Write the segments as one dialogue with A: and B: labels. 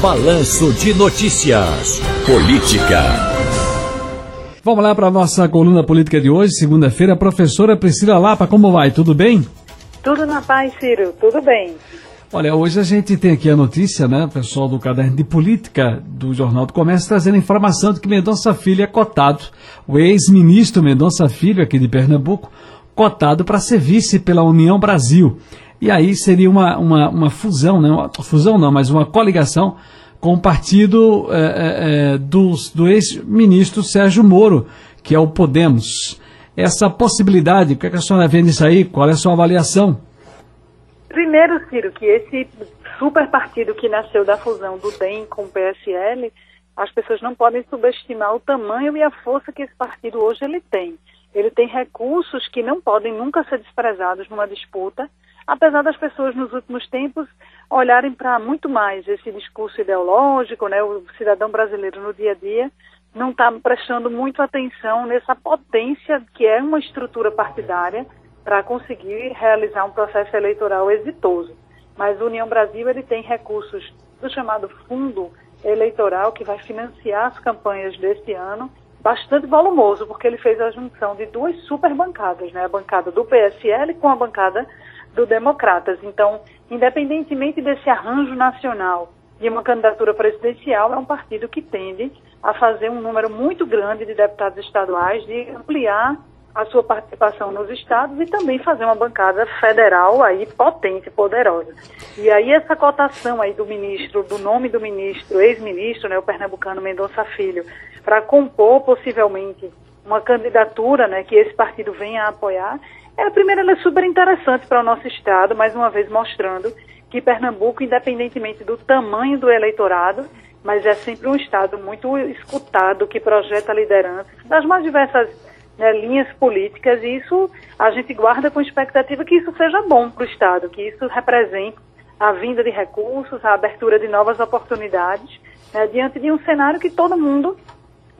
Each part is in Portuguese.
A: Balanço de Notícias. Política.
B: Vamos lá para a nossa coluna política de hoje, segunda-feira. Professora Priscila Lapa, como vai? Tudo bem?
C: Tudo na paz, Ciro. Tudo bem.
B: Olha, hoje a gente tem aqui a notícia, né, pessoal do Caderno de Política do Jornal do Comércio, trazendo informação de que Mendonça Filho é cotado, o ex-ministro Mendonça Filho, aqui de Pernambuco, cotado para ser vice pela União Brasil. E aí seria uma, uma, uma fusão, né, uma fusão não, mas uma coligação com o partido é, é, é dos, do ex-ministro Sérgio Moro, que é o Podemos. Essa possibilidade, o que, é que a senhora vê nisso aí? Qual é a sua avaliação?
C: Primeiro, Ciro, que esse super partido que nasceu da fusão do DEM com o PSL, as pessoas não podem subestimar o tamanho e a força que esse partido hoje ele tem. Ele tem recursos que não podem nunca ser desprezados numa disputa, apesar das pessoas nos últimos tempos olharem para muito mais esse discurso ideológico, né? O cidadão brasileiro no dia a dia não está prestando muito atenção nessa potência que é uma estrutura partidária para conseguir realizar um processo eleitoral exitoso. Mas o União Brasil ele tem recursos do chamado fundo eleitoral que vai financiar as campanhas deste ano, bastante volumoso, porque ele fez a junção de duas super bancadas, né? A bancada do PSL com a bancada do Democratas. Então, independentemente desse arranjo nacional de uma candidatura presidencial, é um partido que tende a fazer um número muito grande de deputados estaduais, de ampliar a sua participação nos estados e também fazer uma bancada federal aí potente, poderosa. E aí essa cotação aí do ministro, do nome do ministro, ex-ministro, né, o pernambucano Mendonça Filho, para compor possivelmente uma candidatura, né, que esse partido venha a apoiar, é a primeira ela é super interessante para o nosso estado, mais uma vez mostrando que Pernambuco, independentemente do tamanho do eleitorado, mas é sempre um estado muito escutado, que projeta lideranças das mais diversas né, linhas políticas, e isso a gente guarda com expectativa que isso seja bom para o Estado, que isso represente a vinda de recursos, a abertura de novas oportunidades, né, diante de um cenário que todo mundo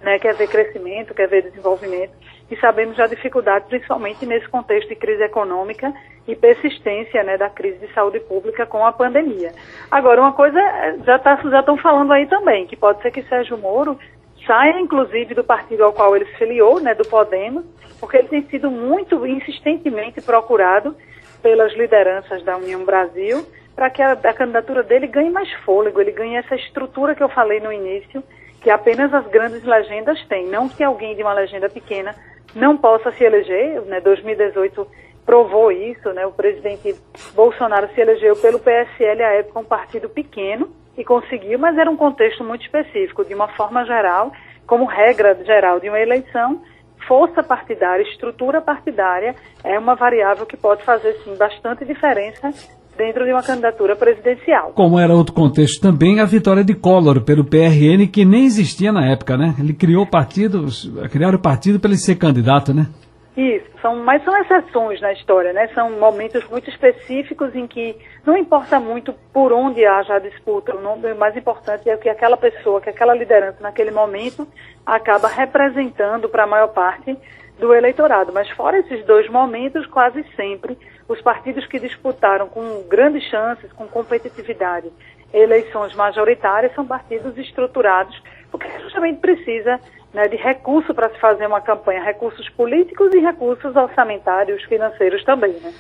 C: né, quer ver crescimento, quer ver desenvolvimento, e sabemos da dificuldade, principalmente nesse contexto de crise econômica e persistência né, da crise de saúde pública com a pandemia. Agora, uma coisa, já tá, já estão falando aí também, que pode ser que Sérgio Moro saia, inclusive, do partido ao qual ele se filiou, né, do Podemos, porque ele tem sido muito insistentemente procurado pelas lideranças da União Brasil para que a, a, candidatura dele ganhe mais fôlego, ele ganhe essa estrutura que eu falei no início, que apenas as grandes legendas têm, não que alguém de uma legenda pequena não possa se eleger, né, 2018 provou isso, né, o presidente Bolsonaro se elegeu pelo PSL à época um partido pequeno, e conseguiu, mas era um contexto muito específico. De uma forma geral, como regra geral de uma eleição, força partidária, estrutura partidária é uma variável que pode fazer, sim, bastante diferença dentro de uma candidatura presidencial.
B: Como era outro contexto também, a vitória de Collor pelo PRN, que nem existia na época, né? Ele criou o partido, criaram o partido para ele ser candidato, né?
C: Isso, são, mas são exceções na história, né? São momentos muito específicos em que não importa muito por onde haja a disputa, o mais importante é que aquela pessoa, que aquela liderança naquele momento acaba representando para a maior parte do eleitorado. Mas fora esses dois momentos, quase sempre os partidos que disputaram com grandes chances, com competitividade, eleições majoritárias são partidos estruturados, porque justamente precisa né, de recurso para se fazer uma campanha, recursos políticos e recursos orçamentários, financeiros também. Né?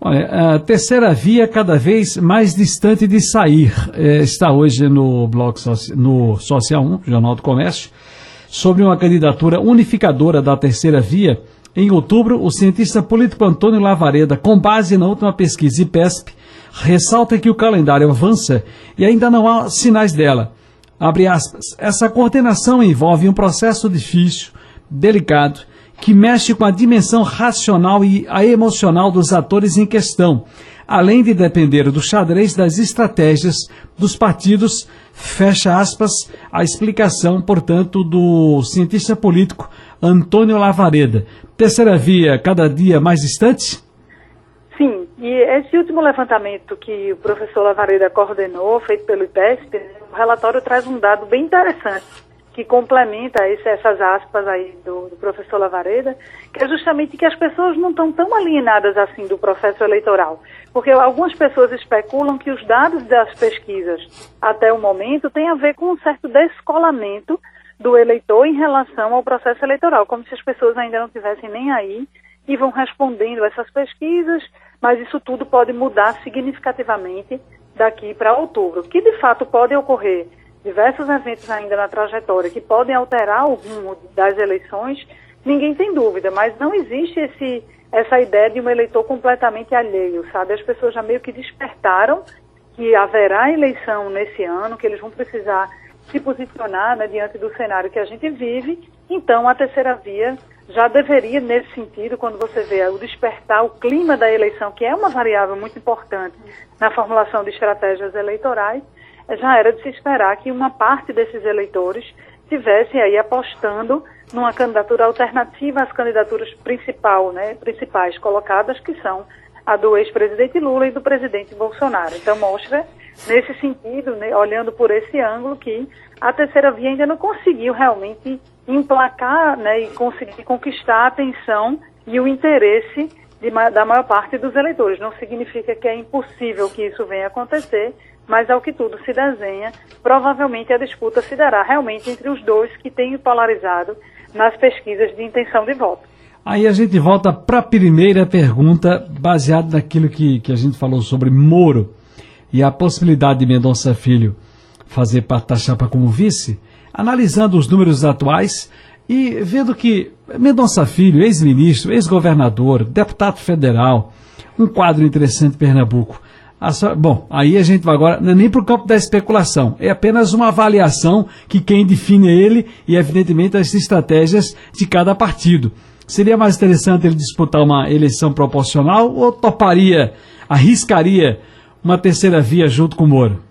B: Olha, a terceira via cada vez mais distante de sair. É, está hoje no blog no Social 1, Jornal do Comércio, sobre uma candidatura unificadora da terceira via. Em outubro, o cientista político Antônio Lavareda, com base na última pesquisa IPESP, ressalta que o calendário avança e ainda não há sinais dela. Aspas. Essa coordenação envolve um processo difícil, delicado, que mexe com a dimensão racional e a emocional dos atores em questão, além de depender do xadrez das estratégias dos partidos, fecha aspas, a explicação, portanto, do cientista político Antônio Lavareda. Terceira via, cada dia mais distante?
C: Sim, e esse último levantamento que o professor Lavareda coordenou, feito pelo IPESP, o relatório traz um dado bem interessante, que complementa esse, essas aspas aí do, do, professor Lavareda, que é justamente que as pessoas não estão tão alienadas assim do processo eleitoral. Porque algumas pessoas especulam que os dados das pesquisas até o momento têm a ver com um certo descolamento do eleitor em relação ao processo eleitoral, como se as pessoas ainda não tivessem nem aí e vão respondendo essas pesquisas, mas isso tudo pode mudar significativamente daqui para outubro. Que de fato pode ocorrer diversos eventos ainda na trajetória que podem alterar o rumo das eleições, ninguém tem dúvida, mas não existe esse, essa ideia de um eleitor completamente alheio, sabe? As pessoas já meio que despertaram que haverá eleição nesse ano, que eles vão precisar se posicionar né, diante do cenário que a gente vive, então a terceira via já deveria, nesse sentido, quando você vê o despertar, o clima da eleição, que é uma variável muito importante na formulação de estratégias eleitorais, já era de se esperar que uma parte desses eleitores tivesse aí apostando numa candidatura alternativa às candidaturas principal, né, principais colocadas, que são a do ex-presidente Lula e do presidente Bolsonaro. Então mostra, nesse sentido, né, olhando por esse ângulo, que a terceira via ainda não conseguiu realmente emplacar né, e conseguir conquistar a atenção e o interesse de, da maior parte dos eleitores. Não significa que é impossível que isso venha acontecer, mas ao que tudo se desenha, provavelmente a disputa se dará realmente entre os dois que têm polarizado nas pesquisas de intenção de voto.
B: Aí a gente volta para a primeira pergunta, baseado naquilo que, que a gente falou sobre Moro e a possibilidade de Mendonça Filho fazer parte da chapa como vice, analisando os números atuais e vendo que Mendonça Filho, ex-ministro, ex-governador, deputado federal, um quadro interessante em Pernambuco, Bom, aí a gente vai agora, não é nem para o campo da especulação, é apenas uma avaliação que quem define ele e, evidentemente, as estratégias de cada partido. Seria mais interessante ele disputar uma eleição proporcional ou toparia, arriscaria uma terceira via junto com o Moro?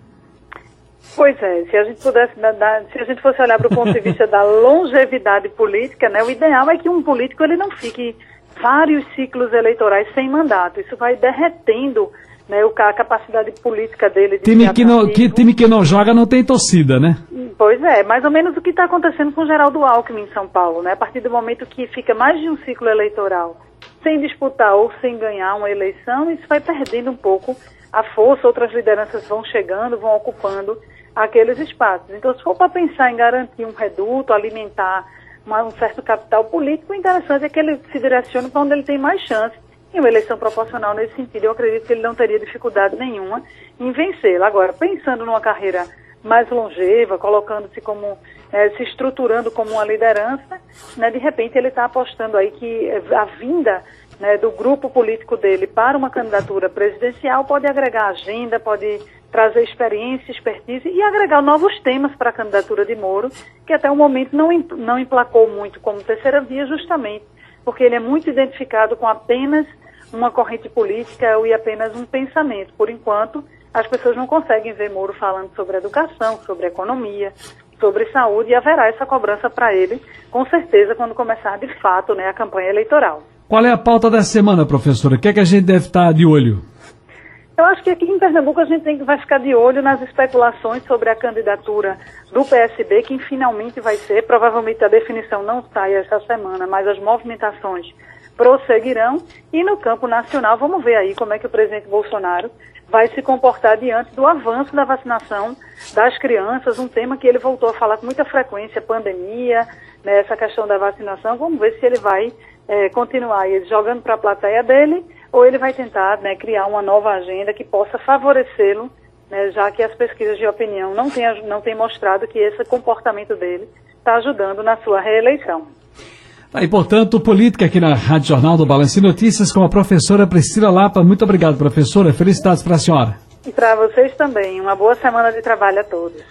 C: Pois é, se a gente pudesse, se a gente fosse olhar para o ponto de vista da longevidade política, né, o ideal é que um político ele não fique vários ciclos eleitorais sem mandato. Isso vai derretendo né, a capacidade política dele. De
B: time, que não, que, time que não joga não tem torcida, né?
C: Pois é, mais ou menos o que está acontecendo com o Geraldo Alckmin em São Paulo, né? A partir do momento que fica mais de um ciclo eleitoral sem disputar ou sem ganhar uma eleição, isso vai perdendo um pouco a força, outras lideranças vão chegando, vão ocupando aqueles espaços. Então, se for para pensar em garantir um reduto, alimentar uma, um certo capital político, o interessante é que ele se direcione para onde ele tem mais chance em uma eleição proporcional nesse sentido, eu acredito que ele não teria dificuldade nenhuma em vencê-la. Agora, pensando numa carreira mais longeva, colocando-se como, é, se estruturando como uma liderança, né, de repente ele está apostando aí que a vinda né, do grupo político dele para uma candidatura presidencial pode agregar agenda, pode trazer experiência, expertise e agregar novos temas para a candidatura de Moro, que até o momento não, não emplacou muito como terceira via, justamente porque ele é muito identificado com apenas uma corrente política e apenas um pensamento. Por enquanto, as pessoas não conseguem ver Moro falando sobre educação, sobre economia, sobre saúde e haverá essa cobrança para ele, com certeza, quando começar de fato né, a campanha eleitoral.
B: Qual é a pauta da semana, professora? O que é que a gente deve estar de olho?
C: Eu acho que aqui em Pernambuco a gente tem, vai ficar de olho nas especulações sobre a candidatura do PSB, quem finalmente vai ser. Provavelmente a definição não sai esta semana, mas as movimentações prosseguirão. E no campo nacional, vamos ver aí como é que o presidente Bolsonaro vai se comportar diante do avanço da vacinação das crianças, um tema que ele voltou a falar com muita frequência, pandemia, né, essa questão da vacinação. Vamos ver se ele vai é, continuar jogando para a plateia dele ou ele vai tentar né, criar uma nova agenda que possa favorecê-lo, né, já que as pesquisas de opinião não têm, não têm mostrado que esse comportamento dele está ajudando na sua reeleição.
B: Tá e, portanto, política aqui na Rádio Jornal do Balanço Notícias com a professora Priscila Lapa. Muito obrigado, professora. Felicidades para a senhora.
C: E para vocês também. Uma boa semana de trabalho a todos.